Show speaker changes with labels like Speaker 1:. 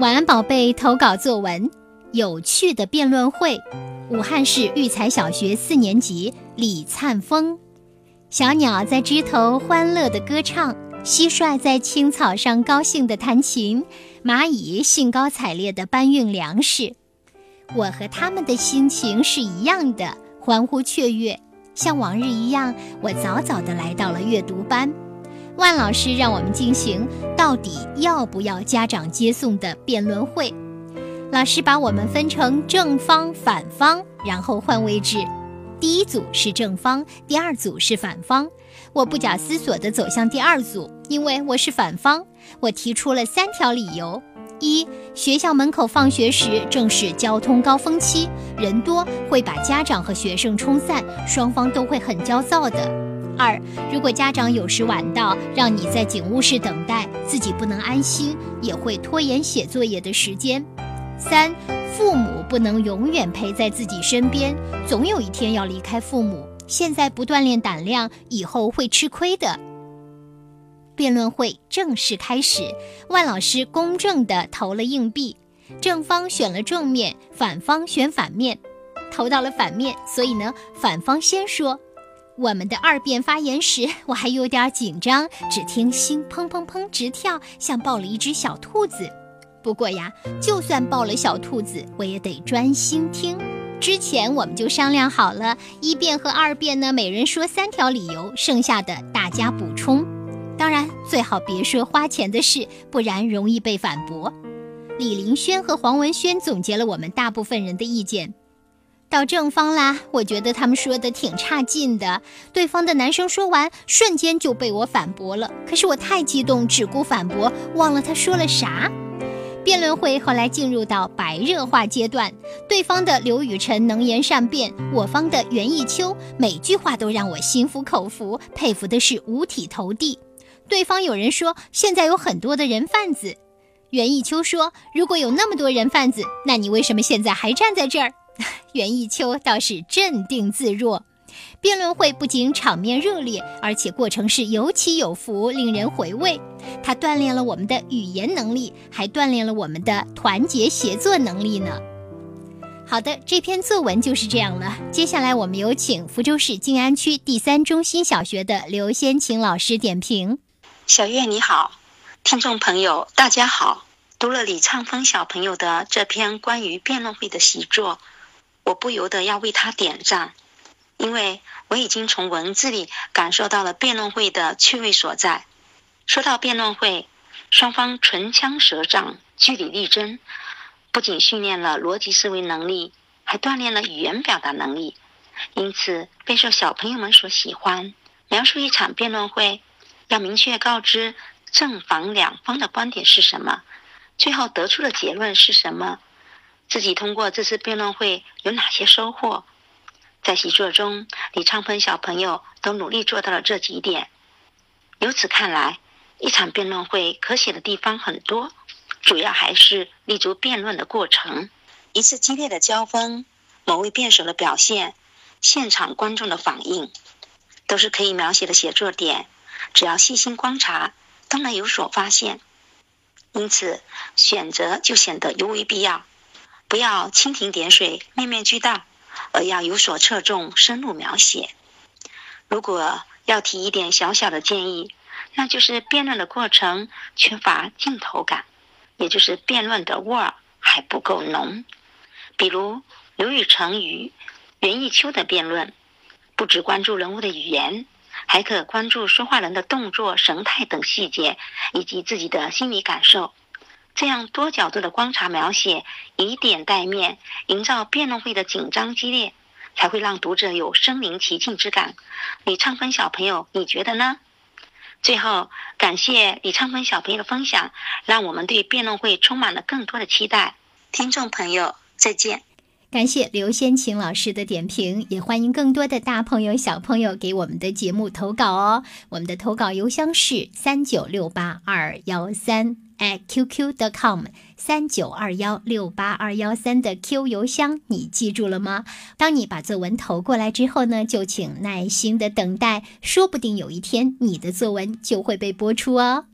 Speaker 1: 晚安，宝贝。投稿作文：有趣的辩论会。武汉市育才小学四年级李灿峰。小鸟在枝头欢乐地歌唱，蟋蟀在青草上高兴地弹琴，蚂蚁兴高采烈地搬运粮食。我和他们的心情是一样的，欢呼雀跃。像往日一样，我早早地来到了阅读班。万老师让我们进行到底要不要家长接送的辩论会。老师把我们分成正方、反方，然后换位置。第一组是正方，第二组是反方。我不假思索地走向第二组，因为我是反方。我提出了三条理由：一、学校门口放学时正是交通高峰期，人多会把家长和学生冲散，双方都会很焦躁的。二，如果家长有时晚到，让你在警务室等待，自己不能安心，也会拖延写作业的时间。三，父母不能永远陪在自己身边，总有一天要离开父母。现在不锻炼胆量，以后会吃亏的。辩论会正式开始，万老师公正地投了硬币，正方选了正面，反方选反面，投到了反面，所以呢，反方先说。我们的二辩发言时，我还有点紧张，只听心砰砰砰直跳，像抱了一只小兔子。不过呀，就算抱了小兔子，我也得专心听。之前我们就商量好了，一辩和二辩呢，每人说三条理由，剩下的大家补充。当然，最好别说花钱的事，不然容易被反驳。李林轩和黄文轩总结了我们大部分人的意见。到正方啦，我觉得他们说的挺差劲的。对方的男生说完，瞬间就被我反驳了。可是我太激动，只顾反驳，忘了他说了啥。辩论会后来进入到白热化阶段，对方的刘雨辰能言善辩，我方的袁艺秋每句话都让我心服口服，佩服的是五体投地。对方有人说现在有很多的人贩子，袁艺秋说如果有那么多人贩子，那你为什么现在还站在这儿？袁艺秋倒是镇定自若，辩论会不仅场面热烈，而且过程是有起有伏，令人回味。它锻炼了我们的语言能力，还锻炼了我们的团结协作能力呢。好的，这篇作文就是这样了。接下来我们有请福州市静安区第三中心小学的刘先琴老师点评。
Speaker 2: 小月你好，听众朋友大家好。读了李畅峰小朋友的这篇关于辩论会的习作。我不由得要为他点赞，因为我已经从文字里感受到了辩论会的趣味所在。说到辩论会，双方唇枪舌战、据理力争，不仅训练了逻辑思维能力，还锻炼了语言表达能力，因此备受小朋友们所喜欢。描述一场辩论会，要明确告知正反两方的观点是什么，最后得出的结论是什么。自己通过这次辩论会有哪些收获？在习作中，李昌鹏小朋友都努力做到了这几点。由此看来，一场辩论会可写的地方很多，主要还是立足辩论的过程。一次激烈的交锋，某位辩手的表现，现场观众的反应，都是可以描写的写作点。只要细心观察，都能有所发现。因此，选择就显得尤为必要。不要蜻蜓点水、面面俱到，而要有所侧重、深入描写。如果要提一点小小的建议，那就是辩论的过程缺乏镜头感，也就是辩论的味儿还不够浓。比如刘宇成与袁艺秋的辩论，不只关注人物的语言，还可关注说话人的动作、神态等细节，以及自己的心理感受。这样多角度的观察描写，以点带面，营造辩论会的紧张激烈，才会让读者有身临其境之感。李昌芬小朋友，你觉得呢？最后，感谢李昌芬小朋友的分享，让我们对辩论会充满了更多的期待。听众朋友，再见。
Speaker 1: 感谢刘先晴老师的点评，也欢迎更多的大朋友小朋友给我们的节目投稿哦。我们的投稿邮箱是三九六八二幺三。At qq.com 三九二幺六八二幺三的 Q 邮箱，你记住了吗？当你把作文投过来之后呢，就请耐心的等待，说不定有一天你的作文就会被播出哦。